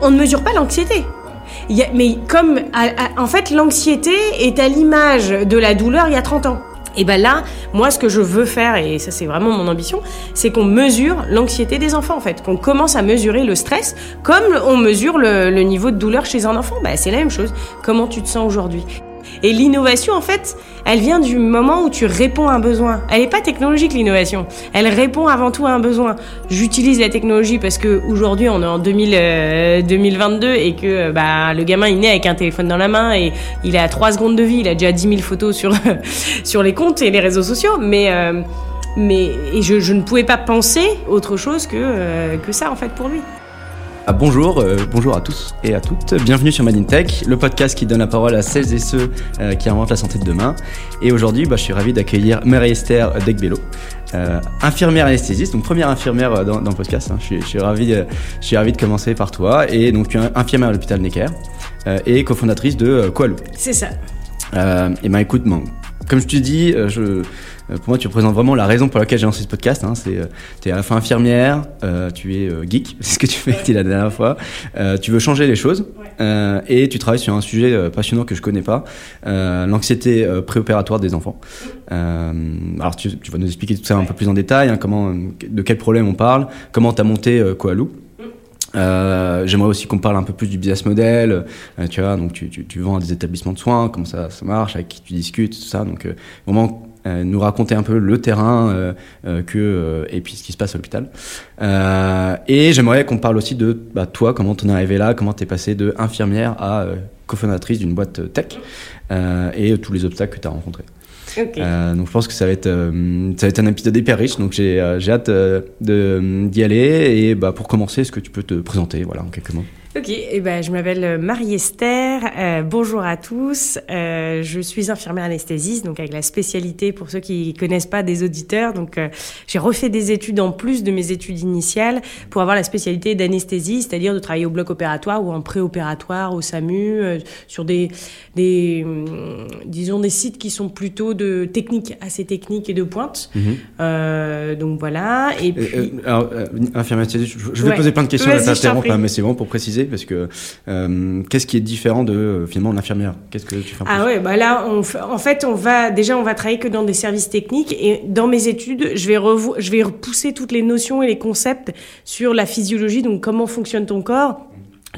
On ne mesure pas l'anxiété. mais comme, en fait, l'anxiété est à l'image de la douleur il y a 30 ans. Et ben là, moi, ce que je veux faire, et ça c'est vraiment mon ambition, c'est qu'on mesure l'anxiété des enfants en fait, qu'on commence à mesurer le stress comme on mesure le, niveau de douleur chez un enfant. Ben, c'est la même chose. Comment tu te sens aujourd'hui? Et l'innovation, en fait, elle vient du moment où tu réponds à un besoin. Elle n'est pas technologique, l'innovation. Elle répond avant tout à un besoin. J'utilise la technologie parce que aujourd'hui, on est en 2000, 2022 euh, et que euh, bah, le gamin, il naît avec un téléphone dans la main et il a 3 secondes de vie. Il a déjà 10 000 photos sur, sur les comptes et les réseaux sociaux. Mais, euh, mais et je, je, ne pouvais pas penser autre chose que, que ça, en fait, pour lui. Ah, bonjour, euh, bonjour à tous et à toutes. Bienvenue sur Made Tech, le podcast qui donne la parole à celles et ceux euh, qui inventent la santé de demain. Et aujourd'hui, bah, je suis ravi d'accueillir Marie-Esther Degbello, euh, infirmière anesthésiste, donc première infirmière dans, dans le podcast. Hein. Je, suis, ravi, de, je suis ravi de commencer par toi. Et donc, tu es infirmière à l'hôpital Necker et cofondatrice de Koalou. C'est ça. et ben écoute, comme je te dis, je euh, pour moi, tu représentes vraiment la raison pour laquelle j'ai lancé ce podcast. Hein. C'est, euh, tu es à la fois infirmière, euh, tu es geek, c'est ce que tu fais la dernière fois. tu veux changer les choses et tu travailles sur un sujet passionnant que je connais pas, l'anxiété préopératoire des enfants. alors, tu, vas nous expliquer tout ça un peu plus en détail, hein, comment, de quel problème on parle, comment tu as monté Koalou. Euh, J'aimerais aussi qu'on parle un peu plus du business model. tu vois, donc tu, tu, tu, vends à des établissements de soins, comment ça, ça marche, avec qui tu discutes, tout ça. Donc vraiment euh, nous raconter un peu le terrain euh, euh, que, et puis ce qui se passe à l'hôpital. et j'aimerais qu'on parle aussi de bah, toi, comment t'en es arrivé là, comment t'es passé de infirmière à cofondatrice d'une boîte tech et tous les obstacles que tu as rencontrés. Donc je pense que ça va être ça va être un épisode hyper riche. Donc j'ai hâte d'y aller. Et bah, pour commencer est-ce que tu peux te présenter voilà en quelques mots? Ok, eh ben, je m'appelle euh, Marie-Esther. Euh, bonjour à tous. Euh, je suis infirmière anesthésiste, donc avec la spécialité pour ceux qui connaissent pas des auditeurs. Donc, euh, j'ai refait des études en plus de mes études initiales pour avoir la spécialité d'anesthésie, c'est-à-dire de travailler au bloc opératoire ou en préopératoire, au SAMU, sur des, des, hum, disons des sites qui sont plutôt de techniques, assez techniques et de pointe. Mhm. donc voilà. Et puis, alors, infirmière anesthésiste, je, vais poser plein de questions, à mais c'est bon pour préciser parce que euh, qu'est-ce qui est différent de euh, finalement l'infirmière? Qu'est-ce que tu fais Ah ouais, bah là, on, en fait, on va déjà on va travailler que dans des services techniques et dans mes études, je vais je vais repousser toutes les notions et les concepts sur la physiologie, donc comment fonctionne ton corps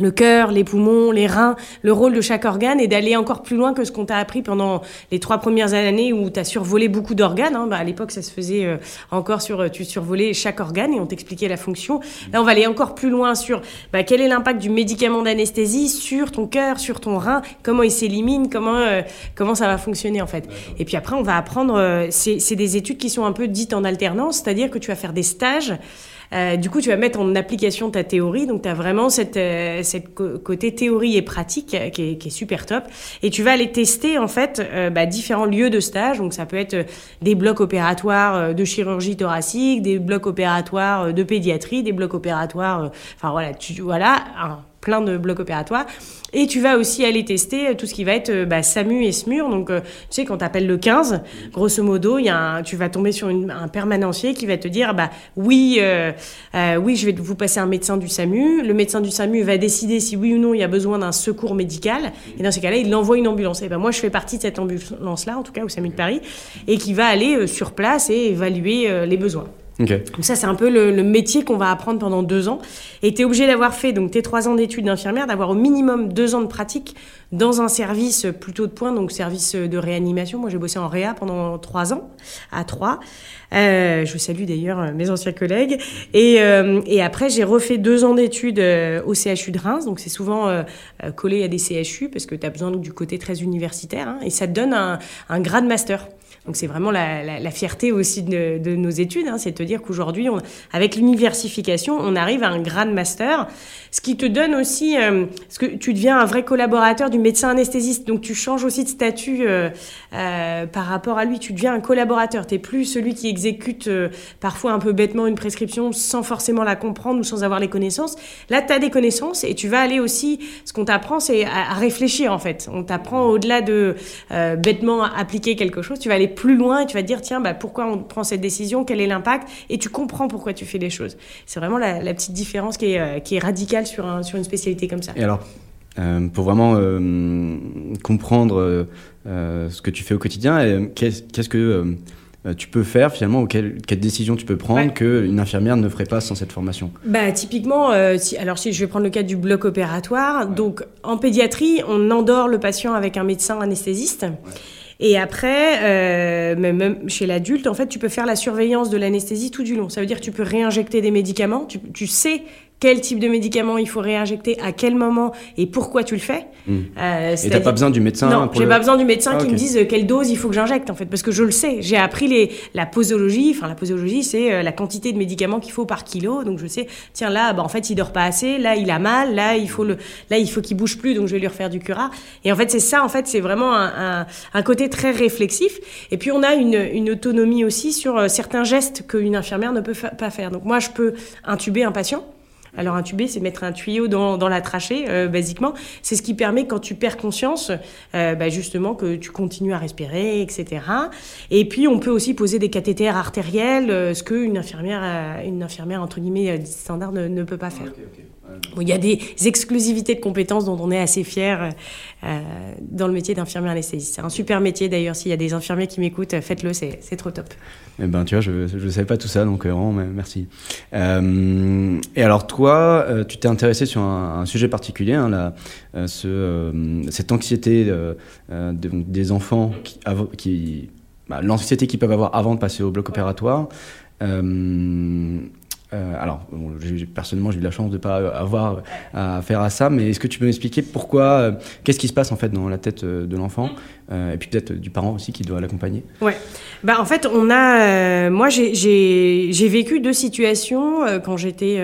le cœur, les poumons, les reins, le rôle de chaque organe et d'aller encore plus loin que ce qu'on t'a appris pendant les trois premières années où tu as survolé beaucoup d'organes. Hein. Bah, à l'époque, ça se faisait euh, encore sur, euh, tu survolais chaque organe et on t'expliquait la fonction. Là, on va aller encore plus loin sur bah, quel est l'impact du médicament d'anesthésie sur ton cœur, sur ton rein, comment il s'élimine, comment, euh, comment ça va fonctionner en fait. Et puis après, on va apprendre, c'est des études qui sont un peu dites en alternance, c'est-à-dire que tu vas faire des stages. Euh, du coup, tu vas mettre en application ta théorie. Donc, tu as vraiment cette, euh, cette côté théorie et pratique euh, qui est, qui est, super top. Et tu vas aller tester, en fait, bah, différents lieux de stage. Donc, ça peut être des blocs opératoires de chirurgie thoracique, des blocs opératoires de pédiatrie, des blocs opératoires... Enfin, voilà, tu, voilà plein de blocs opératoires. Et tu vas aussi aller tester tout ce qui va être euh, bah, SAMU et SMUR. Donc, euh, tu sais, quand tu appelles le 15, grosso modo, y a tu vas tomber sur un permanencier qui va te dire bah, oui, euh, oui, je vais vous passer un médecin du SAMU. Le médecin du SAMU va décider si oui ou non il y a besoin d'un secours médical. Et dans ces cas-là, il envoie une ambulance. Et ben, moi, je fais partie de cette ambulance-là, en tout cas, au SAMU de Paris, et qui va aller sur place et évaluer les besoins. Donc ça, c'est un peu le, métier qu'on va apprendre pendant deux ans. Et tu es obligé d'avoir fait donc tes trois ans d'études d'infirmière, d'avoir au minimum deux ans de pratique dans un service plutôt de pointe, donc service de réanimation. Moi, j'ai bossé en réa pendant trois ans, à trois. Euh, je salue d'ailleurs mes anciens collègues. Et, euh, et après, j'ai refait deux ans d'études euh, au CHU de Reims. Donc c'est souvent collé à des CHU parce que tu as besoin du côté très universitaire. Hein, et ça te donne un, un grade master. Donc c'est vraiment la, fierté aussi de, nos études, hein, c'est de te dire qu'aujourd'hui, avec l'universification, on arrive à un grade master, ce qui te donne aussi, euh, que tu deviens un vrai collaborateur du médecin anesthésiste, donc tu changes aussi de statut euh, euh, par rapport à lui, tu deviens un collaborateur, tu plus celui qui exécute parfois un peu bêtement une prescription sans forcément la comprendre ou sans avoir les connaissances. Là, tu as des connaissances et tu vas aller aussi, ce qu'on t'apprend, c'est à, à, réfléchir en fait. On t'apprend au-delà de bêtement appliquer quelque chose, tu vas aller plus loin et tu vas te dire, tiens, bah, pourquoi on prend cette décision, quel est l'impact, et tu comprends pourquoi tu fais les choses. C'est vraiment la, petite différence qui est, euh, qui est radicale sur, un, sur une spécialité comme ça. Et alors, euh, pour vraiment comprendre ce que tu fais au quotidien, qu'est-ce que euh, tu peux faire finalement ou quelle, quelle décision tu peux prendre que qu'une infirmière ne ferait pas sans cette formation? Bah, Typiquement, euh, si, alors si je vais prendre le cas du bloc opératoire, donc en pédiatrie, on endort le patient avec un médecin anesthésiste. Et après, euh, même chez l'adulte, en fait, tu peux faire la surveillance de l'anesthésie tout du long. Ça veut dire que tu peux réinjecter des médicaments. Tu, tu sais quel type de médicament il faut réinjecter, à quel moment et pourquoi tu le fais. Euh, et t'as pas besoin du médecin Non, j'ai pas besoin du médecin ah, qui me dise euh, quelle dose il faut que j'injecte en fait, parce que je le sais. J'ai appris les, la posologie. Enfin, la posologie, c'est euh, la quantité de médicaments qu'il faut par kilo. Donc je sais, tiens là, bah, en fait, il dort pas assez. Là, il a mal. Là, il faut le, là, il faut qu'il bouge plus. Donc je vais lui refaire du cura. Et en fait, c'est ça. En fait, c'est vraiment un, un, un, côté très réflexif. Et puis on a une, une autonomie aussi sur certains gestes qu'une infirmière ne peut pas faire. Donc moi, je peux intuber un patient. Alors intuber, c'est mettre un tuyau dans, dans la trachée, euh, basiquement. C'est ce qui permet, quand tu perds conscience, euh, bah, justement, que tu continues à respirer, etc. Et puis, on peut aussi poser des cathéters artériels, euh, ce qu'une infirmière, une infirmière, entre guillemets, standard ne, ne peut pas faire il y a des exclusivités de compétences dont on est assez fier euh, dans le métier d'infirmier anesthésiste. C'est un super métier d'ailleurs. S'il y a des infirmiers qui m'écoutent, faites-le, c'est, trop top. Eh ben, tu vois, je ne savais pas tout ça, donc euh, vraiment, merci. Euh, et alors, toi, tu t'es intéressé sur un, sujet particulier, hein, cette anxiété des enfants, bah, l'anxiété qu'ils peuvent avoir avant de passer au bloc opératoire. Euh, alors, personnellement, j'ai eu la chance de ne pas avoir à faire à ça, mais est-ce que tu peux m'expliquer pourquoi, euh, qu'est-ce qui se passe en fait dans la tête euh, de l'enfant, et puis peut-être du parent aussi qui doit l'accompagner? Ouais, bah en fait, on a, moi j'ai vécu deux situations quand j'étais,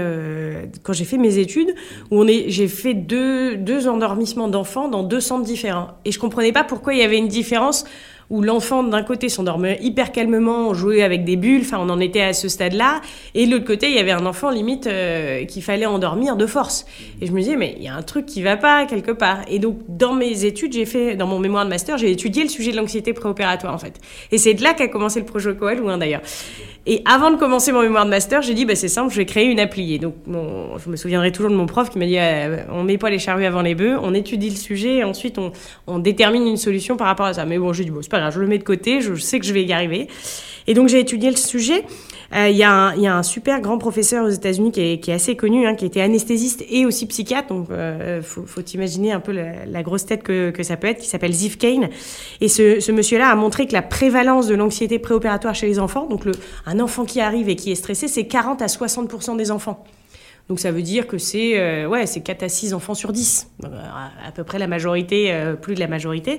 quand j'ai fait mes études, où j'ai fait deux, deux endormissements d'enfants dans deux centres différents, et je comprenais pas pourquoi il y avait une différence où l'enfant d'un côté s'endormait hyper calmement, jouait avec des bulles, enfin on en était à ce stade-là, et de l'autre côté il y avait un enfant limite euh, qu'il fallait endormir de force. Et je me disais mais il y a un truc qui va pas quelque part. Et donc dans mes études, j'ai fait dans mon mémoire de master, j'ai étudié le sujet de l'anxiété préopératoire en fait. Et c'est de là qu'a commencé le projet Coel ou d'ailleurs. Et avant de commencer mon mémoire de master, j'ai dit, bah, c'est simple, je vais créer une appli. Donc, je me souviendrai toujours de mon prof qui m'a dit, euh, on met pas les charrues avant les bœufs, on étudie le sujet, et ensuite on, on détermine une solution par rapport à ça. Mais bon, j'ai dit, bon, c'est pas grave, je le mets de côté, je sais que je vais y arriver. Et donc, j'ai étudié le sujet. Euh, il y, y, a un super grand professeur aux États-Unis qui est, qui est, assez connu, hein, qui était anesthésiste et aussi psychiatre. Donc, euh, faut, faut imaginer un peu la, la, grosse tête que, que ça peut être, qui s'appelle Ziv Kane. Et ce, ce monsieur-là a montré que la prévalence de l'anxiété préopératoire chez les enfants, donc le, un enfant qui arrive et qui est stressé, c'est 40 à 60% des enfants. Donc ça veut dire que c'est euh, ouais, c'est 4 à 6 enfants sur 10. Euh, à, peu près la majorité, euh, plus de la majorité.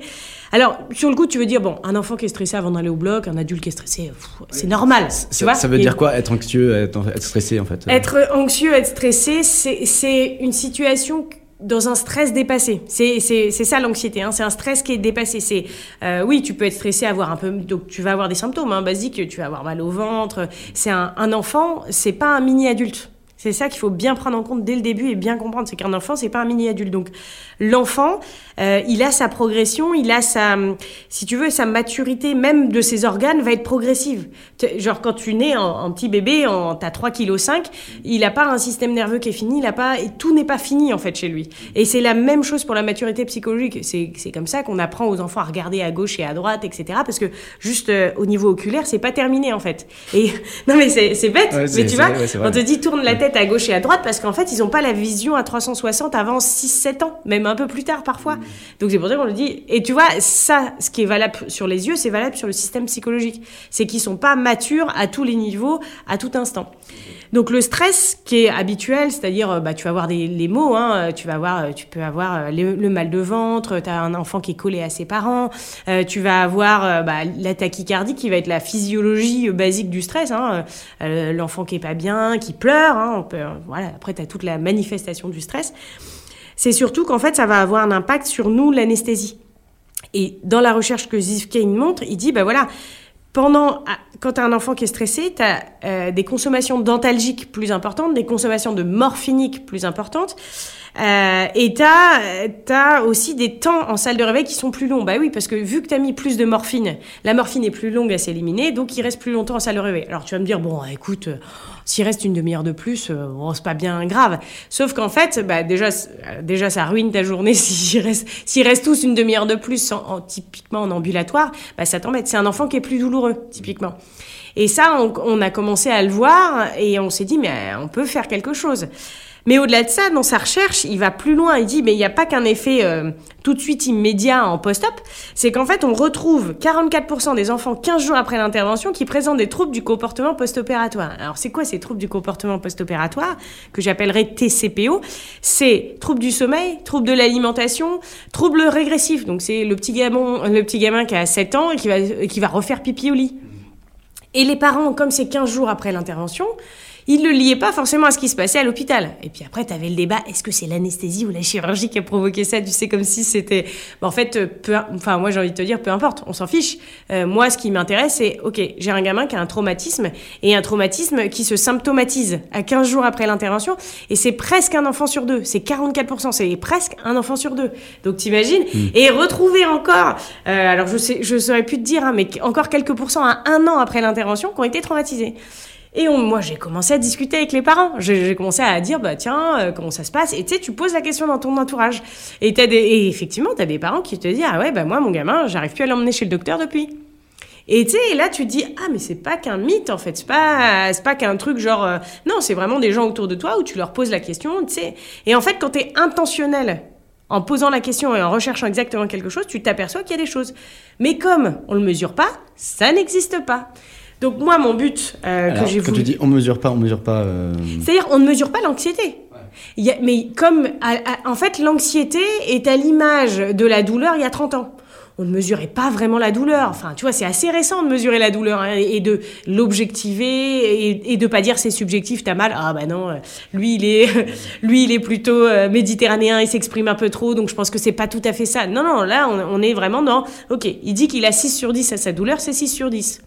Alors, sur le coup, tu veux dire, bon, un enfant qui est stressé avant d'aller au bloc, un adulte qui est stressé, c'est normal. Tu vois ça veut dire quoi, être anxieux, être, stressé en fait Être anxieux, être stressé, c'est une situation dans un stress dépassé. C'est ça l'anxiété, hein. c'est un stress qui est dépassé. C'est euh, oui, tu peux être stressé, avoir un peu, donc tu vas avoir des symptômes hein, basiques, tu vas avoir mal au ventre. C'est un, un enfant, c'est pas un mini adulte. C'est ça qu'il faut bien prendre en compte dès le début et bien comprendre, c'est qu'un enfant, c'est pas un mini adulte. Donc l'enfant, euh, il a sa progression, il a sa, si tu veux, sa maturité même de ses organes va être progressive. Genre quand tu nais en, petit bébé, en t'as 3 kg 5, il a pas un système nerveux qui est fini, il a pas et tout n'est pas fini en fait chez lui. Et c'est la même chose pour la maturité psychologique. C'est comme ça qu'on apprend aux enfants à regarder à gauche et à droite, etc. Parce que juste euh, au niveau oculaire, c'est pas terminé en fait. Et non mais c'est c'est bête, mais tu vois, on te dit tourne la tête à gauche et à droite parce qu'en fait, ils n'ont pas la vision à 360 avant 6-7 ans, même un peu plus tard parfois. Donc c'est pour ça qu'on le dit. Et tu vois, ça, ce qui est valable sur les yeux, c'est valable sur le système psychologique. C'est qu'ils sont pas matures à tous les niveaux, à tout instant. Donc le stress qui est habituel, c'est-à-dire euh, bah, tu vas avoir des, les mots, hein, tu vas avoir, euh, tu peux avoir euh, le, mal de ventre, tu as un enfant qui est collé à ses parents, tu vas avoir bah, la tachycardie qui va être la physiologie basique du stress, hein, l'enfant qui est pas bien, qui pleure, hein, voilà, après tu as toute la manifestation du stress. C'est surtout qu'en fait ça va avoir un impact sur nous, l'anesthésie. Et dans la recherche que Ziv Kane montre, il dit, bah voilà, pendant, ah, quand tu as un enfant qui est stressé, tu as euh, des consommations dentalgiques plus importantes, des consommations de morphiniques plus importantes. Euh, et t'as as aussi des temps en salle de réveil qui sont plus longs. Bah oui, parce que vu que t'as mis plus de morphine, la morphine est plus longue à s'éliminer, donc il reste plus longtemps en salle de réveil. Alors tu vas me dire, bon, écoute, euh, s'il reste une demi-heure de plus, euh, bon, c'est pas bien grave. Sauf qu'en fait, bah déjà, déjà ça ruine ta journée s'il reste, reste tous une demi-heure de plus, en, typiquement en ambulatoire, bah ça t'embête. C'est un enfant qui est plus douloureux, typiquement. Et ça, on, on, a commencé à le voir et on s'est dit, mais on peut faire quelque chose. Mais au-delà de ça, dans sa recherche, il va plus loin. Il dit, mais il n'y a pas qu'un effet euh, tout de suite immédiat en post-op. C'est qu'en fait, on retrouve 44% des enfants 15 jours après l'intervention qui présentent des troubles du comportement post-opératoire. Alors, c'est quoi ces troubles du comportement post-opératoire que j'appellerais TCPO C'est troubles du sommeil, troubles de l'alimentation, troubles régressifs. Donc, c'est le petit gamin, le petit gamin qui a 7 ans et qui va, qui va refaire pipi au lit. Et les parents, comme c'est 15 jours après l'intervention, il ne le liait pas forcément à ce qui se passait à l'hôpital. Et puis après, tu avais le débat, est-ce que c'est l'anesthésie ou la chirurgie qui a provoqué ça? Tu sais, comme si c'était... en fait, peu... enfin, moi j'ai envie de te dire, peu importe, on s'en fiche. Euh, moi, ce qui m'intéresse, c'est, ok, j'ai un gamin qui a un traumatisme, et un traumatisme qui se symptomatise à 15 jours après l'intervention, et c'est presque un enfant sur deux, c'est 44%, c'est presque un enfant sur deux. Donc t'imagines? Mmh. Et retrouver encore, euh, alors je sais, je saurais plus te dire, hein, mais encore quelques pourcents à un an après l'intervention qui ont été traumatisés. Et moi, j'ai commencé à discuter avec les parents. J'ai commencé à dire, bah tiens, euh, comment ça se passe? Et tu sais, tu poses la question dans ton entourage. Et, as des, et effectivement, tu as des parents qui te disent, ah ouais, bah moi, mon gamin, j'arrive plus à l'emmener chez le docteur depuis. Et tu sais, là, tu te dis, ah, mais c'est pas qu'un mythe, en fait. C'est pas, pas qu'un truc genre, euh, non, c'est vraiment des gens autour de toi où tu leur poses la question, tu sais. Et en fait, quand tu es intentionnel en posant la question et en recherchant exactement quelque chose, tu t'aperçois qu'il y a des choses. Mais comme on le mesure pas, ça n'existe pas. Donc moi, mon but euh, que j'ai voulu... Quand tu dis on mesure pas, on mesure pas... Euh, C'est-à-dire on ne mesure pas l'anxiété. Mais comme, en fait, l'anxiété est à l'image de la douleur il y a 30 ans. On ne mesurait pas vraiment la douleur. Enfin, tu vois, c'est assez récent de mesurer la douleur hein, et de l'objectiver et, et, de pas dire c'est subjectif, t'as mal. Ah bah non, euh, lui il est, lui il est plutôt méditerranéen, il s'exprime un peu trop, donc je pense que c'est pas tout à fait ça. Non, non, là on, on est vraiment dans, ok, il dit qu'il a 6 sur 10 à sa douleur, c'est 6 sur 10.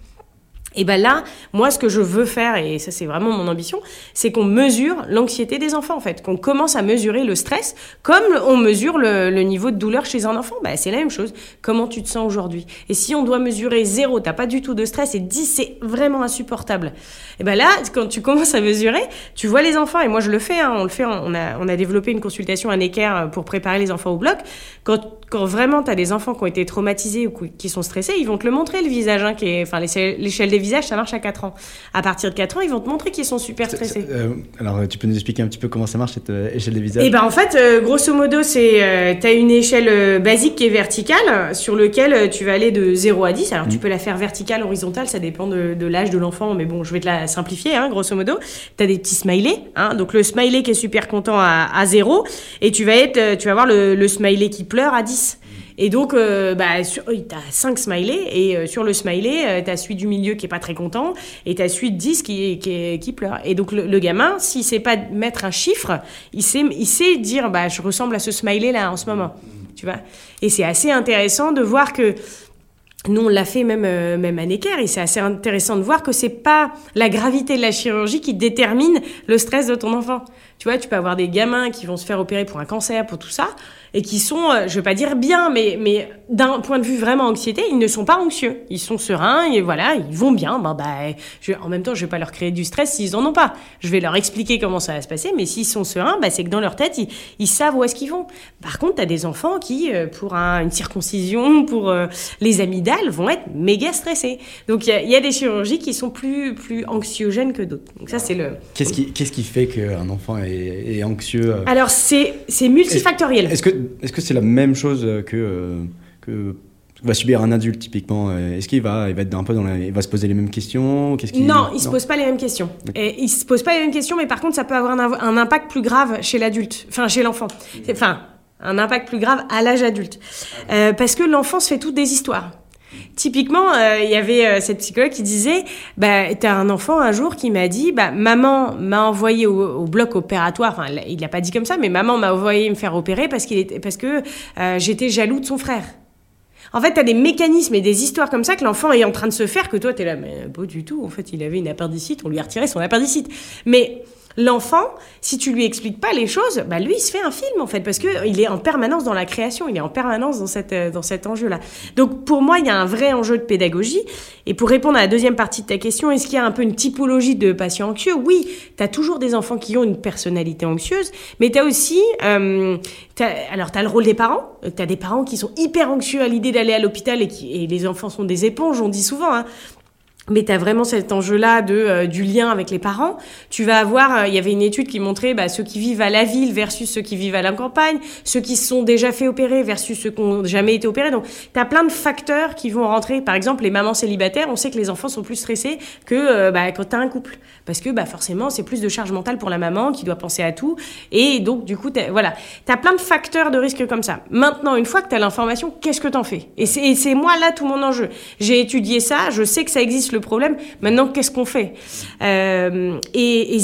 Et ben là, moi, ce que je veux faire, et ça c'est vraiment mon ambition, c'est qu'on mesure l'anxiété des enfants, en fait, qu'on commence à mesurer le stress, comme on mesure le, niveau de douleur chez un enfant. Ben, c'est la même chose. Comment tu te sens aujourd'hui? Et si on doit mesurer zéro, t'as pas du tout de stress, et 10, c'est vraiment insupportable. Et ben là, quand tu commences à mesurer, tu vois les enfants, et moi je le fais, hein, on le fait, on a, développé une consultation à Necker pour préparer les enfants au bloc. Quand, vraiment tu as des enfants qui ont été traumatisés ou qui sont stressés, ils vont te le montrer, le visage, hein, enfin, l'échelle des visages, ça marche à 4 ans. À partir de 4 ans, ils vont te montrer qu'ils sont super stressés. Euh, alors, tu peux nous expliquer un petit peu comment ça marche, cette euh, échelle des visages? Eh ben, en fait, euh, grosso modo, c'est, tu as une échelle basique qui est verticale, sur lequel tu vas aller de 0 à 10. Alors, tu mm. peux la faire verticale, horizontale, ça dépend de, l'âge de l'enfant, mais bon, je vais te la simplifier, hein, grosso modo. Tu as des petits smileys, hein, donc le smiley qui est super content à, à 0, et tu vas, être, tu vas avoir le, le smiley qui pleure à 10. Et donc, euh, bah, tu as 5 smileys, et euh, sur le smiley, euh, tu as celui du milieu qui est pas très content, et tu as celui de 10 qui, qui, pleure. Et donc, le, gamin, s'il sait pas mettre un chiffre, il sait, il sait dire, bah, je ressemble à ce smiley-là en ce moment. Tu vois Et c'est assez intéressant de voir que nous, on l'a fait même, même à Necker, et c'est assez intéressant de voir que c'est pas la gravité de la chirurgie qui détermine le stress de ton enfant. Tu vois, tu peux avoir des gamins qui vont se faire opérer pour un cancer, pour tout ça et qui sont, euh, je vais pas dire bien, mais, mais d'un point de vue vraiment anxiété, ils ne sont pas anxieux. Ils sont sereins et voilà, ils vont bien. Ben, je, en même temps, je vais pas leur créer du stress s'ils en ont pas. Je vais leur expliquer comment ça va se passer, mais s'ils sont sereins, bah, c'est que dans leur tête, ils, ils savent où est-ce qu'ils vont. Par contre, tu as des enfants qui, euh, pour une circoncision, pour euh, les amygdales, vont être méga stressés. Donc, il y, y, a des chirurgies qui sont plus, plus anxiogènes que d'autres. Donc, ça, c'est le. Qu'est-ce qui, qu'est-ce qui fait qu'un enfant est, est anxieux Alors, c'est, c'est multifactoriel. Est-ce que est-ce que c'est la même chose que, euh, que va subir un adulte typiquement euh, Est-ce qu'il va, il va être un peu dans il va se poser les mêmes questions Qu'est-ce Non, il ne se pose pas les mêmes questions. Et il se pose pas les mêmes questions, mais par contre, ça peut avoir un, impact plus grave chez l'adulte, enfin chez l'enfant. Enfin, un impact plus grave à l'âge adulte, euh, parce que l'enfant se fait toutes des histoires. Typiquement, euh, il y avait euh, cette psychologue qui disait, bah, t'as un enfant un jour qui m'a dit, bah, maman m'a envoyé au, bloc opératoire. Enfin, il l'a pas dit comme ça, mais maman m'a envoyé me faire opérer parce qu'il était, parce que euh, j'étais jaloux de son frère. En fait, tu as des mécanismes et des histoires comme ça que l'enfant est en train de se faire que toi, tu es là, mais pas du tout. En fait, il avait une appendicite, on lui a retiré son appendicite. Mais L'enfant, si tu lui expliques pas les choses, bah lui, il se fait un film en fait, parce que il est en permanence dans la création, il est en permanence dans cette euh, dans cet enjeu-là. Donc pour moi, il y a un vrai enjeu de pédagogie. Et pour répondre à la deuxième partie de ta question, est-ce qu'il y a un peu une typologie de patients anxieux? Oui, tu as toujours des enfants qui ont une personnalité anxieuse, mais tu as aussi, euh, alors tu as le rôle des parents. Tu as des parents qui sont hyper anxieux à l'idée d'aller à l'hôpital et, et les enfants sont des éponges, on dit souvent. Hein mais tu as vraiment cet enjeu-là de euh, du lien avec les parents. Tu vas avoir, euh, il y avait une étude qui montrait bah, ceux qui vivent à la ville versus ceux qui vivent à la campagne, ceux qui se sont déjà fait opérer versus ceux qui n'ont jamais été opérés. Donc, tu as plein de facteurs qui vont rentrer. Par exemple, les mamans célibataires, on sait que les enfants sont plus stressés que euh, bah, quand tu as un couple. Parce que bah, forcément, c'est plus de charge mentale pour la maman qui doit penser à tout. Et donc, du coup, voilà. Tu as plein de facteurs de risque comme ça. Maintenant, une fois que tu as l'information, qu'est-ce que tu en fais Et c'est moi, là, tout mon enjeu. J'ai étudié ça, je sais que ça existe le problème. Maintenant, qu'est-ce qu'on fait euh, Et, et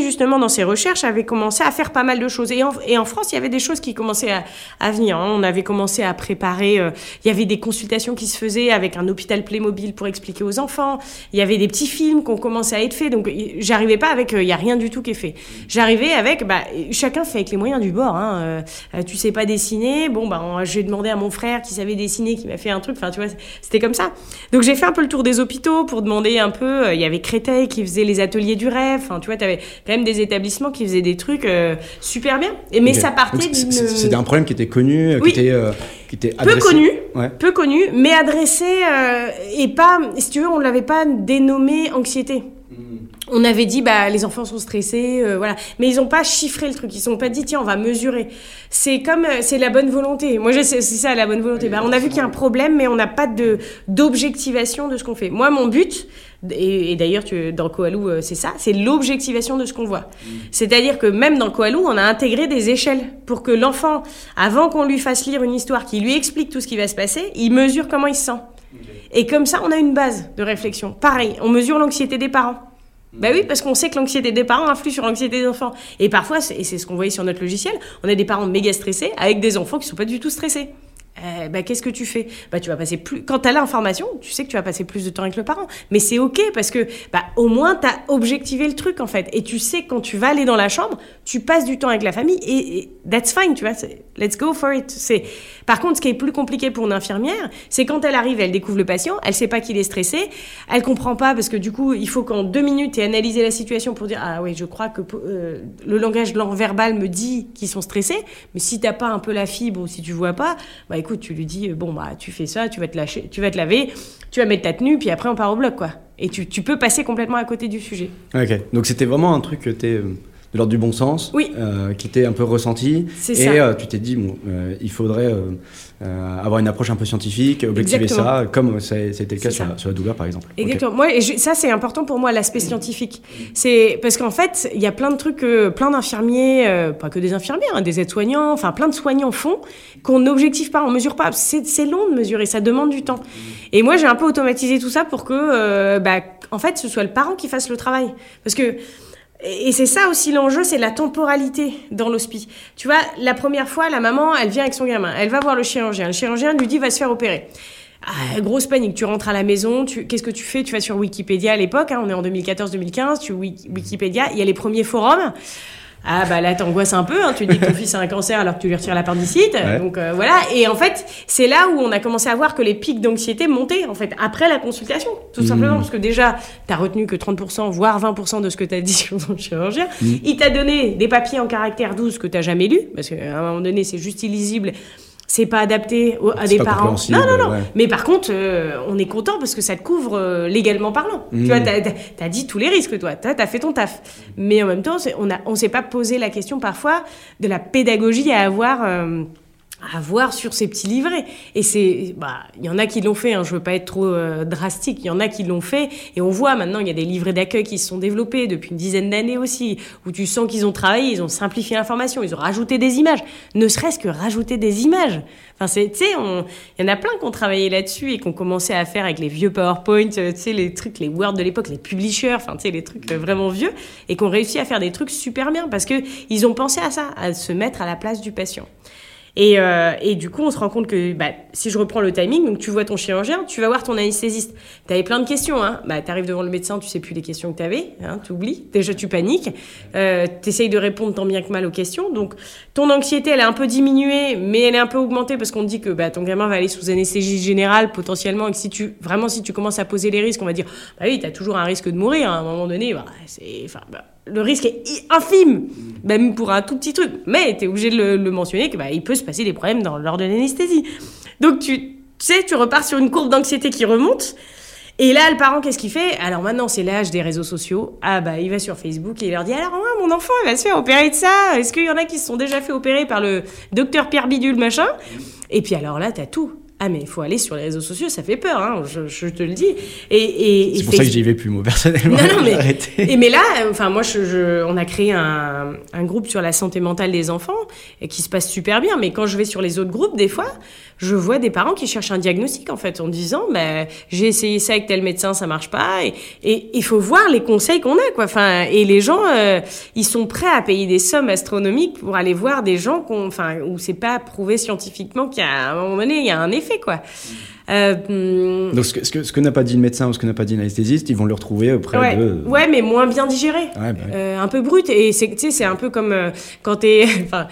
justement, dans ses recherches, avait commencé à faire pas mal de choses. Et en, France, il y avait des choses qui commençaient à, venir. Hein. On avait commencé à préparer. Euh, il y avait des consultations qui se faisaient avec un hôpital Playmobil pour expliquer aux enfants. Il y avait des petits films qui ont à être faits. Donc, j'arrivais pas avec. Euh, il y a rien du tout qui est fait. J'arrivais avec. Bah, chacun fait avec les moyens du bord. Hein. Euh, tu sais pas dessiner. Bon, bah, j'ai demandé à mon frère qui savait dessiner, qui m'a fait un truc. Enfin, tu vois, c'était comme ça. Donc, j'ai fait un peu le tour des hôpitaux pour demander un peu. Euh, il y avait Créteil qui faisait les ateliers du rêve. Enfin, tu vois, tu avais quand même des établissements qui faisaient des trucs euh, super bien. Et, mais ça partait d'une. C'était un problème qui était connu, qui était. Euh, qui était peu connu, peu connu, mais adressé et pas, si tu veux, on l'avait pas dénommé anxiété. On avait dit bah les enfants sont stressés, voilà, mais ils ont pas chiffré le truc, ils ont pas dit tiens on va mesurer. C'est comme c'est la bonne volonté. Moi c'est ça la bonne volonté. Bah, on a vu qu'il y a un problème, mais on n'a pas de d'objectivation de ce qu'on fait. Moi mon but et, d'ailleurs, dans Koalou, euh, c'est ça, c'est l'objectivation de ce qu'on voit. Mm. C'est-à-dire que même dans Koalou, on a intégré des échelles pour que l'enfant, avant qu'on lui fasse lire une histoire qui lui explique tout ce qui va se passer, il mesure comment il se sent. Et comme ça, on a une base de réflexion. Pareil, on mesure l'anxiété des parents. Ben oui, parce qu'on sait que l'anxiété des parents influe sur l'anxiété des enfants. Et parfois, et c'est ce qu'on voyait sur notre logiciel, on a des parents méga stressés avec des enfants qui sont pas du tout stressés. Bah, qu'est-ce que tu fais? Bah, tu vas passer plus quand tu as l'information tu sais que tu vas passer plus de temps avec le parent. Mais c'est ok parce que bah, au moins tu as objectivé le truc en fait. Et tu sais que quand tu vas aller dans la chambre tu passes du temps avec la famille et, that's fine tu vois let's go for it. C'est par contre ce qui est plus compliqué pour une infirmière c'est quand elle arrive elle découvre le patient elle sait pas qu'il est stressé elle comprend pas parce que du coup il faut qu'en deux minutes tu analyser la situation pour dire ah oui je crois que euh, le langage verbal me dit qu'ils sont stressés mais si t'as pas un peu la fibre ou si tu vois pas bah écoute, tu lui dis, bon, bah, tu fais ça, tu vas te lâcher, tu vas te laver, tu vas mettre ta tenue, puis après, on part au bloc, quoi. Et tu, tu peux passer complètement à côté du sujet. Ok, donc c'était vraiment un truc que tu de l'ordre du bon sens, oui. euh, qui était un peu ressenti. Et euh, tu t'es dit, bon, euh, il faudrait avoir une approche un peu scientifique, objectiver ça, comme c'était le cas sur, sur, la douleur par exemple. Exactement. Moi, ça c'est important pour moi l'aspect scientifique. C'est parce qu'en fait, il y a plein de trucs, plein d'infirmiers, pas que des infirmiers, hein, des aides-soignants, enfin plein de soignants font qu'on n'objective pas, on mesure pas. C'est long de mesurer, ça demande du temps. Et moi, j'ai un peu automatisé tout ça pour que, bah, en fait, ce soit le parent qui fasse le travail, parce que et c'est ça aussi l'enjeu, c'est la temporalité dans l'hospice. Tu vois, la première fois, la maman, elle vient avec son gamin, elle va voir le chirurgien. Le chirurgien lui dit va se faire opérer. Ah, grosse panique, tu rentres à la maison, qu'est-ce que tu fais? Tu vas sur Wikipédia à l'époque, hein, on est en 2014-2015, tu Wikipédia, il y a les premiers forums. Ah bah là t'angoisses un peu, hein. tu te dis que ton fils a un cancer alors que tu lui retires l'appendicite, donc euh, voilà. Et en fait c'est là où on a commencé à voir que les pics d'anxiété montaient en fait après la consultation, tout simplement mmh. parce que déjà t'as retenu que 30% voire 20% de ce que t'as dit sur ton chirurgien. Mmh. Il t'a donné des papiers en caractère 12 que t'as jamais lu parce qu'à un moment donné c'est juste illisible c'est pas adapté à des parents. Non, non, non. Mais par contre, euh, on est content parce que ça te couvre euh, légalement parlant. Tu vois, mmh. t'as as dit tous les risques, toi. T'as as fait ton taf. Mais en même temps, on a, on s'est pas posé la question parfois de la pédagogie à avoir. Euh, à voir sur ces petits livrets. Et c'est, bah, il y en a qui l'ont fait. Hein, je veux pas être trop euh, drastique. Il y en a qui l'ont fait. Et on voit maintenant, il y a des livrets d'accueil qui se sont développés depuis une dizaine d'années aussi, où tu sens qu'ils ont travaillé, ils ont simplifié l'information, ils ont rajouté des images. Ne serait-ce que rajouter des images. Enfin, c'est, tu sais, il y en a plein qui ont travaillé là-dessus et qui ont commencé à faire avec les vieux PowerPoint, euh, tu sais, les trucs, les Word de l'époque, les publishers, enfin, tu sais, les trucs euh, vraiment vieux, et qui ont réussi à faire des trucs super bien parce que ils ont pensé à ça, à se mettre à la place du patient. Et, euh, et, du coup, on se rend compte que bah, si je reprends le timing, donc tu vois ton chirurgien, tu vas voir ton anesthésiste. Tu avais plein de questions. Hein. Bah, tu arrives devant le médecin, tu sais plus les questions que tu avais, hein, tu oublies. Déjà, tu paniques. Euh, tu essayes de répondre tant bien que mal aux questions. Donc, ton anxiété, elle est un peu diminuée, mais elle est un peu augmentée parce qu'on te dit que bah, ton gamin va aller sous anesthésie générale potentiellement et que si tu, vraiment, si tu commences à poser les risques, on va dire, bah oui, tu as toujours un risque de mourir hein. à un moment donné. Bah, c'est, enfin, bah, le risque est infime, même pour un tout petit truc. Mais tu es obligé de le, mentionner que bah, peut se passer des problèmes dans, lors de l'anesthésie. Donc tu, sais, tu repars sur une courbe d'anxiété qui remonte. Et là, le parent, qu'est-ce qu'il fait? Alors maintenant, c'est l'âge des réseaux sociaux. Ah bah, il va sur Facebook et il leur dit alors mon enfant, il va se faire opérer de ça. Est-ce qu'il y en a qui se sont déjà fait opérer par le docteur Pierre Bidule machin? Et puis alors là, t'as tout. Ah mais il faut aller sur les réseaux sociaux, ça fait peur, hein, je, te le dis. Et, et c'est pour ça que j'y vais plus moi personnellement. Non, non mais et mais là, enfin moi, je, on a créé un, un, groupe sur la santé mentale des enfants et qui se passe super bien. Mais quand je vais sur les autres groupes, des fois, je vois des parents qui cherchent un diagnostic en fait en disant bah, j'ai essayé ça avec tel médecin ça marche pas et il faut voir les conseils qu'on a quoi enfin et les gens euh, ils sont prêts à payer des sommes astronomiques pour aller voir des gens qu'on enfin où c'est pas prouvé scientifiquement qu'à un moment donné il y a un effet quoi euh, Donc, ce que, ce que, n'a pas dit le médecin ou ce que n'a pas dit l'anesthésiste, ils vont le retrouver auprès ouais. de. Ouais, mais moins bien digéré. Ouais, bah euh, un peu brut. Et c'est un peu comme euh, quand t'es. Enfin,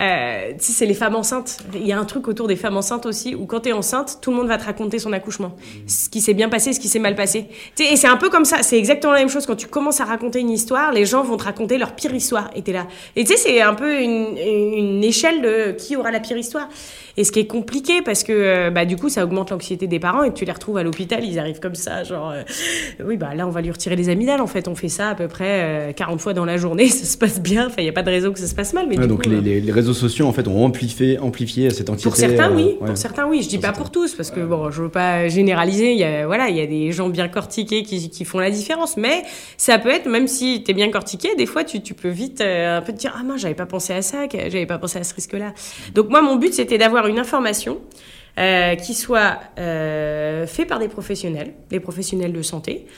euh, c'est les femmes enceintes. Il y a un truc autour des femmes enceintes aussi, où quand t'es enceinte, tout le monde va te raconter son accouchement. Ce qui s'est bien passé, ce qui s'est mal passé. Tu sais, et c'est un peu comme ça. C'est exactement la même chose. Quand tu commences à raconter une histoire, les gens vont te raconter leur pire histoire. Et t'es là. Et tu sais, c'est un peu une, une échelle de qui aura la pire histoire. Et ce qui est compliqué, parce que bah, du coup, ça augmente l'anxiété des parents et tu les retrouves à l'hôpital, ils arrivent comme ça, genre, euh, oui, bah là, on va lui retirer les amygdales, en fait. On fait ça à peu près 40 euh, fois dans la journée, ça se passe bien. Enfin, il n'y a pas de raison que ça se passe mal. Mais donc euh, les, les, réseaux sociaux, en fait, ont amplifié, amplifié cette anxiété. Pour certains, oui. Pour certains, oui. Je dis pas pour tous, parce que bon, je veux pas généraliser. Il y a, voilà, il y a des gens bien cortiqués qui, qui font la différence. Mais ça peut être, même si tu es bien cortiqué, des fois, tu, tu peux vite un peu te dire, ah mince, j'avais pas pensé à ça, j'avais pas pensé à ce risque-là. Donc moi, mon but, c'était d'avoir une information euh, qui soit euh, fait par des professionnels, des professionnels de santé, euh,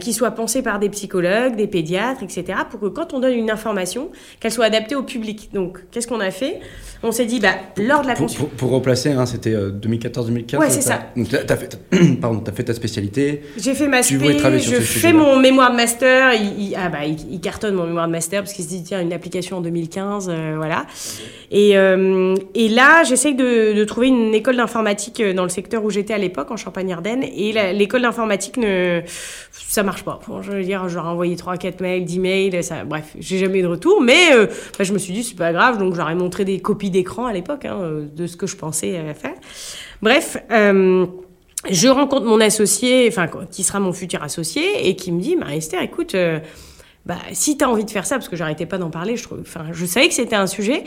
qui soit pensé par des psychologues, des pédiatres, etc., pour que quand on donne une information, qu'elle soit adaptée au public. Donc, qu'est-ce qu'on a fait? On s'est dit, bah, lors de la consultation... Pour, replacer, hein, c'était 2014-2015 Ouais, c'est ça. Donc, tu as, as fait ta spécialité. J'ai fait ma spé, je fais mon mémoire de master. Il, ah, bah, il, cartonne mon mémoire de master parce qu'il se dit, tiens, une application en 2015, voilà. Et, et là, j'essaye de, de trouver une école d'informatique dans le secteur où j'étais à l'époque, en Champagne-Ardenne. Et l'école d'informatique ne ça marche pas. je veux dire, j'aurais envoyé 3-4 mails, 10 mails, bref, j'ai jamais eu de retour, mais euh, bah, je me suis dit, c'est pas grave, donc j'aurais montré des copies d'écran à l'époque hein, euh, de ce que je pensais faire. Bref, euh, je rencontre mon associé, enfin, qui sera mon futur associé, et qui me dit, bah, Esther, écoute, bah, si tu as envie de faire ça, parce que j'arrêtais pas d'en parler, je, trouve, je savais que c'était un sujet,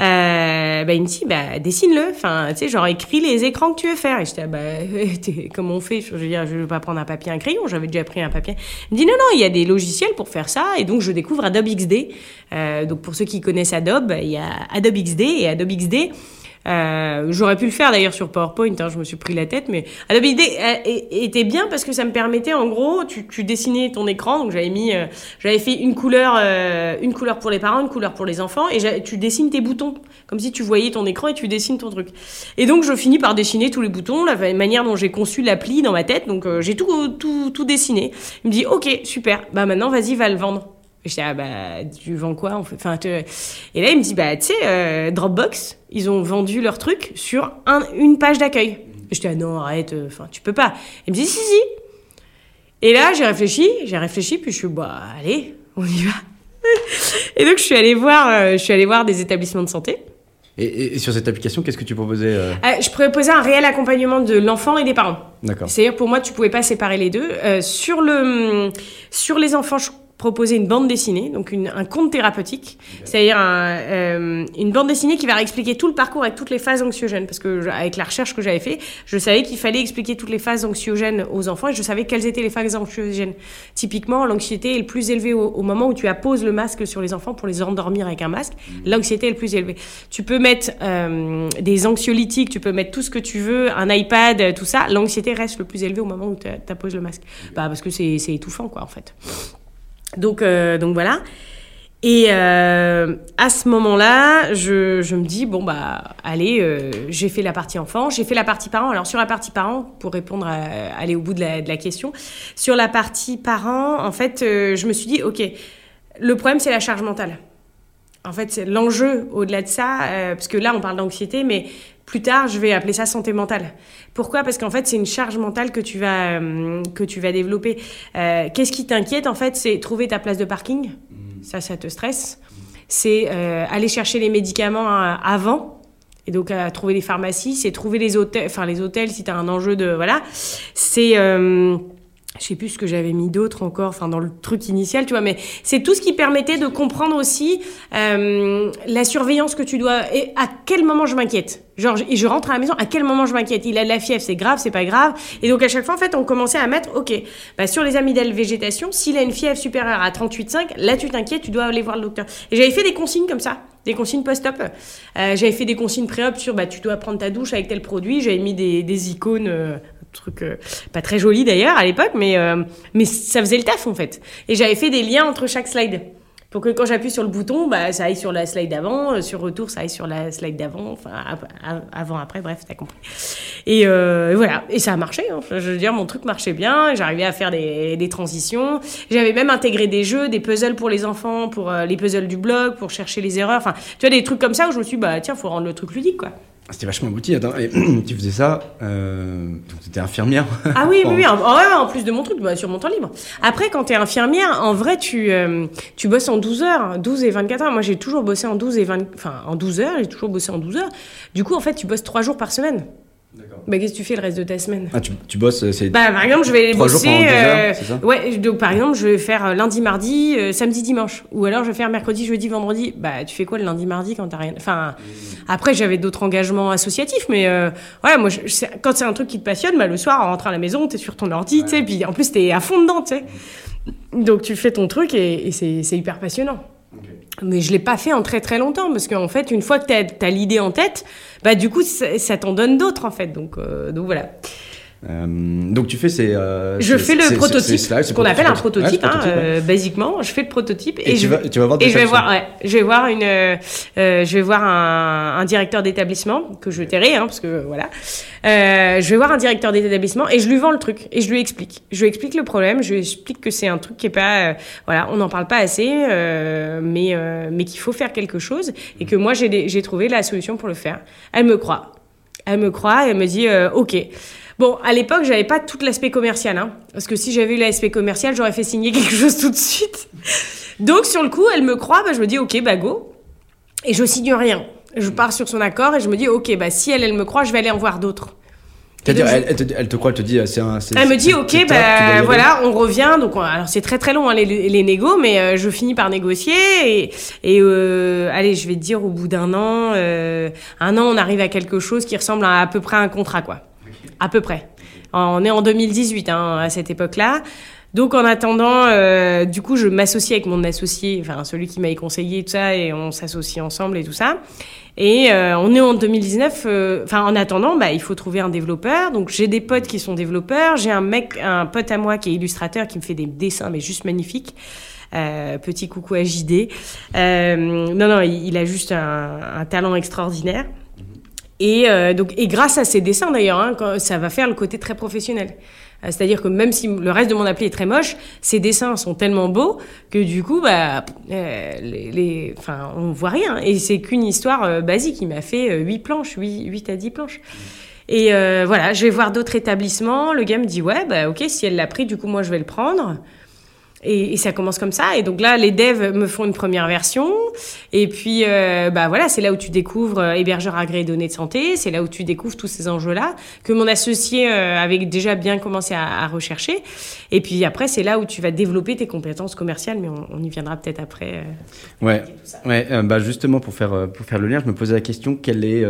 euh, bah, il me dit, bah, dessine-le, enfin, tu sais, genre, écris les écrans que tu veux faire. Et j'étais, ah, bah, comment on fait? Je veux dire, je veux pas prendre un papier, un crayon, j'avais déjà pris un papier. Il me dit, non, non, il y a des logiciels pour faire ça, et donc je découvre Adobe XD. Euh, donc, pour ceux qui connaissent Adobe, il y a Adobe XD, et Adobe XD, euh, J'aurais pu le faire d'ailleurs sur PowerPoint, hein, je me suis pris la tête, mais Adobe ID était bien parce que ça me permettait, en gros, tu, tu dessinais ton écran, donc j'avais mis, euh, j'avais fait une couleur, euh, une couleur pour les parents, une couleur pour les enfants, et tu dessines tes boutons, comme si tu voyais ton écran et tu dessines ton truc. Et donc je finis par dessiner tous les boutons, la manière dont j'ai conçu l'appli dans ma tête, donc euh, j'ai tout, tout, tout dessiné. Il me dit, ok, super, bah maintenant vas-y, va le vendre. Je dis, ah bah, tu vends quoi enfin, Et là, il me dit, bah, tu sais, euh, Dropbox, ils ont vendu leur truc sur un, une page d'accueil. Je dis, ah non, arrête, euh, enfin, tu peux pas. Il me dit, si, si. Et là, j'ai réfléchi, j'ai réfléchi, puis je suis, bah, allez, on y va. et donc, je suis allée voir, euh, je suis allée voir des établissements de santé. Et, et, sur cette application, qu'est-ce que tu proposais Je proposais un réel accompagnement de l'enfant et des parents. D'accord. C'est-à-dire, pour moi, tu pouvais pas séparer les deux. sur, le, sur les enfants, je proposer une bande dessinée, donc une, un conte thérapeutique, c'est-à-dire euh, une bande dessinée qui va expliquer tout le parcours avec toutes les phases anxiogènes, parce que avec la recherche que j'avais fait, je savais qu'il fallait expliquer toutes les phases anxiogènes aux enfants et je savais quelles étaient les phases anxiogènes. Typiquement, l'anxiété est le plus élevée au, moment où tu apposes le masque sur les enfants pour les endormir avec un masque. Mmh. L'anxiété est le plus élevée. Tu peux mettre euh, des anxiolytiques, tu peux mettre tout ce que tu veux, un iPad, tout ça. L'anxiété reste le plus élevée au moment où tu apposes le masque. Bah, parce que c'est étouffant, quoi, en fait. Donc, euh, donc voilà. Et euh, à ce moment-là, je, je, me dis, bon, bah, allez, euh, j'ai fait la partie enfant, j'ai fait la partie parent. Alors, sur la partie parent, pour répondre à aller au bout de la, de la question, sur la partie parent, en fait, euh, je me suis dit, OK, le problème, c'est la charge mentale. En fait, c'est l'enjeu au-delà de ça, euh, parce que là, on parle d'anxiété, mais plus tard, je vais appeler ça santé mentale. Pourquoi? Parce qu'en fait, c'est une charge mentale que tu vas, euh, que tu vas développer. Euh, Qu'est-ce qui t'inquiète En fait, c'est trouver ta place de parking. Ça, ça te stresse. C'est euh, aller chercher les médicaments avant. Et donc, à trouver les pharmacies. C'est trouver les hôtels, enfin, les hôtels si tu as un enjeu de. Voilà. C'est. Je sais plus ce que j'avais mis d'autre encore, enfin dans le truc initial, tu vois, mais c'est tout ce qui permettait de comprendre aussi euh, la surveillance que tu dois et à quel moment je m'inquiète. Genre, je, je rentre à la maison, à quel moment je m'inquiète? Il a de la fièvre, c'est grave, c'est pas grave. Et donc à chaque fois, en fait, on commençait à mettre, ok, bah, sur les amygdales végétation, s'il a une fièvre supérieure à 38,5, là tu t'inquiètes, tu dois aller voir le docteur. Et j'avais fait des consignes comme ça, des consignes post-op. Euh, j'avais fait des consignes pré-op sur, bah, tu dois prendre ta douche avec tel produit. J'avais mis des, icônes. Euh, truc euh, pas très joli d'ailleurs à l'époque, mais, mais ça faisait le taf en fait. Et j'avais fait des liens entre chaque slide. Pour que quand j'appuie sur le bouton, bah, ça aille sur la slide d'avant, euh, sur retour, ça aille sur la slide d'avant, enfin avant, après, bref, t'as compris. Et euh, voilà, et ça a marché. Hein. Je veux dire, mon truc marchait bien, j'arrivais à faire des, transitions. J'avais même intégré des jeux, des puzzles pour les enfants, pour euh, les puzzles du blog, pour chercher les erreurs. Enfin, tu vois, des trucs comme ça où je me suis dit, bah tiens, faut rendre le truc ludique, quoi. C'était vachement abouti. Attends, et, tu faisais ça, euh, donc tu étais infirmière. Ah oui, oui, oui. En, en, en plus de mon truc, bah, sur mon temps libre. Après, quand tu es infirmière, en vrai, tu, euh, tu bosses en 12 heures, 12 et 24 heures. Moi, j'ai toujours bossé en 12 et 20, enfin, en 12 heures, j'ai toujours bossé en 12 heures. Du coup, en fait, tu bosses 3 jours par semaine. Bah, qu'est-ce que tu fais le reste de ta semaine? Ah, tu, tu bosses, c'est. Bah, par exemple, je vais bosser. jours pendant 12 heures, euh, ça? ouais, donc par exemple, je vais faire euh, lundi, mardi, euh, samedi, dimanche. Ou alors je vais faire mercredi, jeudi, vendredi. Bah, tu fais quoi le lundi, mardi quand t'as rien? Enfin, après, j'avais d'autres engagements associatifs, mais euh, ouais, moi, je- quand c'est un truc qui te passionne, bah, le soir, en rentrant à la maison, t'es sur ton ordi, tu sais, puis en plus, t'es à fond dedans, tu sais. Donc, tu fais ton truc et, et c'est c'est hyper passionnant. Mais je l'ai pas fait en très très longtemps parce qu'en fait, une fois que tu as, l'idée en tête, bah du coup, ça, ça t'en donne d'autres en fait. Donc, euh, donc voilà. Euh, donc tu fais ces. euh, Je ces- fais le prototype, ce qu'on appelle un prototype, Ouais, hein, prototype, ouais. euh, basiquement. Je fais le prototype Et, et, tu, je, vas, tu vas voir des et je vais voir, ouais, je vais voir une, je vais voir un, un directeur d'établissement que je tairai, hein, parce que voilà. Je vais voir un directeur d'établissement et je lui vends le truc et je lui explique. Je lui explique le problème, je lui explique que c'est un truc qui est pas, voilà, on n'en parle pas assez, mais mais qu'il faut faire quelque chose et que moi j'ai trouvé la solution pour le faire. Elle me croit. Elle me croit et elle me dit euh, OK. Bon, à l'époque, j'avais pas tout l'aspect commercial, hein, parce que si j'avais eu l'aspect commercial, j'aurais fait signer quelque chose tout de suite. Donc sur le coup, elle me croit, bah, je me dis OK, bah go, et je signe rien. Je pars sur son accord et je me dis OK, bah si elle, elle me croit, je vais aller en voir d'autres. Donc, elle, elle te, elle te croit, elle te dit, euh, c'est un. elle me dit ok y bah voilà on revient donc on- alors c'est très très long hein, les, les négos mais euh, je finis par négocier et, et euh, allez je vais te dire au bout d'un an euh, un an on arrive à quelque chose qui ressemble à à peu près un contrat quoi à peu près on est en 2018 hein, à cette époque là donc en attendant, euh, du coup, je m'associe avec mon associé, enfin celui qui m'avait conseillé tout ça, et on s'associe ensemble et tout ça. Et euh, on est en 2019. euh, Enfin, en attendant, bah, il faut trouver un développeur. Donc j'ai des potes qui sont développeurs. J'ai un mec, un pote à moi qui est illustrateur, qui me fait des dessins mais juste magnifiques. Petit coucou à JD. Non, non, il, a juste un talent extraordinaire. Et euh, donc, et grâce à ces dessins d'ailleurs, hein, ça va faire le côté très professionnel. Euh, C'est-à-dire que même si le reste de mon appli est très moche, ces dessins sont tellement beaux que du coup, bah, euh, les, enfin, on voit rien. Et c'est qu'une histoire euh, basique. Il m'a fait euh, 8 planches, 8, 8 à 10 planches. Et voilà, je vais voir d'autres établissements. Le gars me dit ouais, bah ok, si elle l'a pris, du coup moi je vais le prendre. Et, et ça commence comme ça. Et donc là, les devs me font une première version. Et puis, euh, bah voilà, c'est là où tu découvres euh, hébergeur agréé données de santé. C'est là où tu découvres tous ces enjeux-là que mon associé euh, avait déjà bien commencé à, à rechercher. Et puis après, c'est là où tu vas développer tes compétences commerciales. Mais on, on y viendra peut-être après. euh, Ouais, ouais euh, bah justement, pour faire, pour faire le lien, je me posais la question quel est.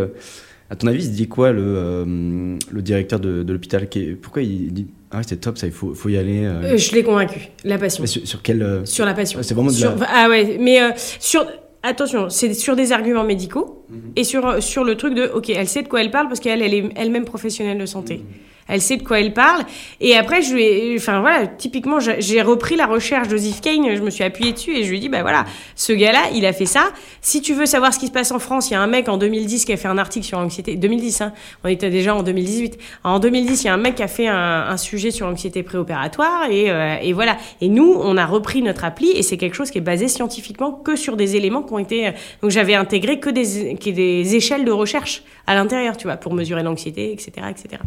à ton avis, il se dit quoi le, euh, le directeur de, de l'hôpital Pourquoi il dit Ah, c'est top, ça, il faut, faut y aller euh, Euh, je l'ai convaincu. La passion. mais sur, sur quel. euh, Sur la passion. C'est vraiment de Sur- la- Ah ouais, mais euh, sur attention, c'est sur des arguments médicaux Mhm. et sur sur le truc de OK, elle sait de quoi elle parle parce qu'elle elle est elle-même professionnelle de santé. Elle sait de quoi elle parle. Et après, je lui ai, enfin voilà, typiquement, j'ai repris la recherche Ziv Kane, je me suis appuyée dessus et je lui ai dit, bah voilà, ce gars-là, il a fait ça. Si tu veux savoir ce qui se passe en France, il y a un mec en 2010 qui a fait un article sur l'anxiété. 2010, hein, on était déjà en 2018. En 2010, il y a un mec qui a fait un, sujet sur l'anxiété préopératoire et, euh, et voilà. Et nous, on a repris notre appli et c'est quelque chose qui est basé scientifiquement que sur des éléments qui ont été. Donc j'avais intégré que des, que des échelles de recherche à l'intérieur, tu vois, pour mesurer l'anxiété, etc., etc.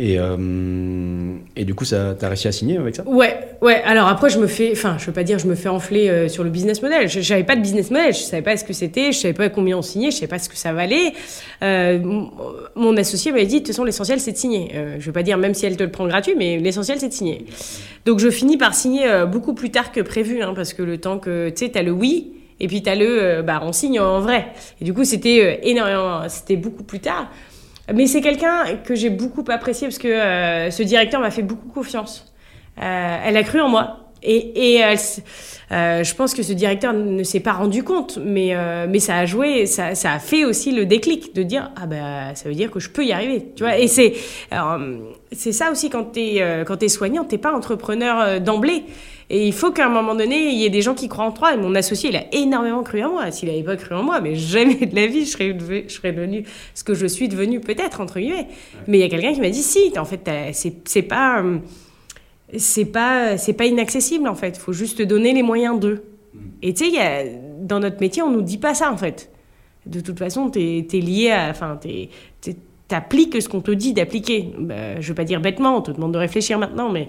Et, euh, et du coup, ça, t'as réussi à signer avec ça? Ouais, ouais. Alors après, je me fais, enfin, je veux pas dire, je me fais enfler euh, sur le business model. Je, n'avais pas de business model, je savais pas ce que c'était, je savais pas combien on signait, je savais pas ce que ça valait. Euh, mon associé m'avait dit, de toute façon, l'essentiel c'est de signer. je veux pas dire même si elle te le prend gratuit, mais l'essentiel c'est de signer. Donc je finis par signer beaucoup plus tard que prévu, hein, parce que le temps que, tu sais, t'as le oui. Et puis t'as le, bah, on signe en vrai. Et du coup, c'était énormément, c'était beaucoup plus tard. Mais c'est quelqu'un que j'ai beaucoup apprécié parce que euh, ce directeur m'a fait beaucoup confiance. Euh, elle a cru en moi. Et, et euh, je pense que ce directeur ne s'est pas rendu compte, mais, euh, mais ça a joué, ça, ça a fait aussi le déclic de dire ah ben ça veut dire que je peux y arriver, tu vois. Et c'est c'est ça aussi quand t'es euh, quand t'es soignant, t'es pas entrepreneur d'emblée. Et il faut qu'à un moment donné, il y ait des gens qui croient en toi. Et mon associé, il a énormément cru en moi. S'il n'avait pas cru en moi, mais jamais de la vie, je serais, je serais devenu ce que je suis devenu, peut-être, entre guillemets. Mais il y a quelqu'un qui m'a dit si, en fait, c'est pas. C'est pas c'est pas inaccessible en fait. Il faut juste donner les moyens d'eux. Mm. Et tu sais, dans notre métier, on nous dit pas ça en fait. De toute façon, tu es, lié à. Enfin, t'appliques ce qu'on te dit d'appliquer. Bah, je veux pas dire bêtement, on te demande de réfléchir maintenant, mais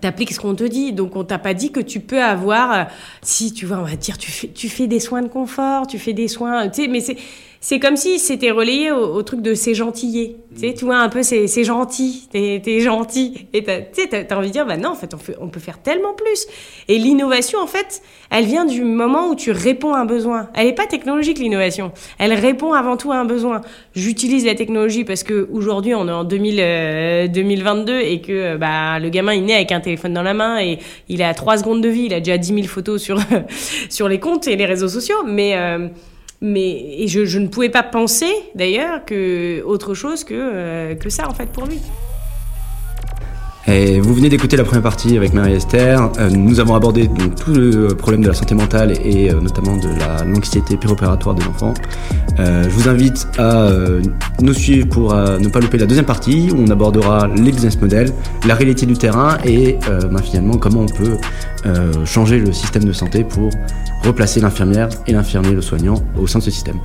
t'appliques ce qu'on te dit. Donc, on t'a pas dit que tu peux avoir, euh, si tu vois, on va dire, tu fais, tu fais des soins de confort, tu fais des soins, tu sais, mais c'est, c'est comme si c'était relayé au, truc de c'est gentillé. Tu sais, tu vois, un peu c'est, gentil, t'es, gentil. Et tu sais, t'as, envie de dire, bah non, en fait, on, fait, on peut faire tellement plus. Et l'innovation, en fait, elle vient du moment où tu réponds à un besoin. Elle n'est pas technologique, l'innovation. Elle répond avant tout à un besoin. J'utilise la technologie parce que aujourd'hui, on est en 2000, 2022 euh, et que euh, bah, le gamin, il naît avec un téléphone dans la main et il a 3 secondes de vie, il a déjà 10 000 photos sur, sur les comptes et les réseaux sociaux. Mais. Euh, mais et je, ne pouvais pas penser d'ailleurs que autre chose que, euh, que ça en fait pour lui. Vous venez d'écouter la première partie avec Marie-Esther. Euh, nous avons abordé tout le problème de la santé mentale et euh, notamment de l'anxiété péropératoire des enfants. Euh, je vous invite à nous suivre pour ne pas louper la deuxième partie où on abordera les business models, la réalité du terrain et ben, finalement comment on peut changer le système de santé pour replacer l'infirmière et l'infirmier, le soignant, au sein de ce système.